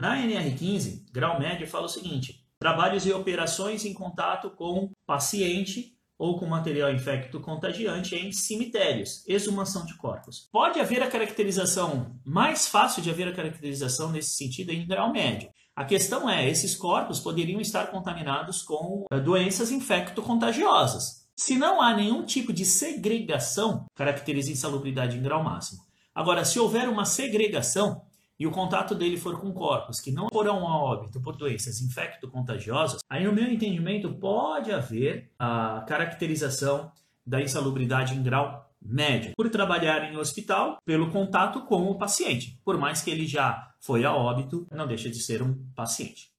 Na NR15, grau médio fala o seguinte: trabalhos e operações em contato com paciente ou com material infecto contagiante em cemitérios, exumação de corpos. Pode haver a caracterização, mais fácil de haver a caracterização nesse sentido em grau médio. A questão é, esses corpos poderiam estar contaminados com eh, doenças infecto-contagiosas. Se não há nenhum tipo de segregação, caracteriza insalubridade em grau máximo. Agora, se houver uma segregação, e o contato dele for com corpos que não foram a óbito por doenças infecto-contagiosas, aí no meu entendimento pode haver a caracterização da insalubridade em grau médio, por trabalhar em hospital, pelo contato com o paciente. Por mais que ele já foi a óbito, não deixa de ser um paciente.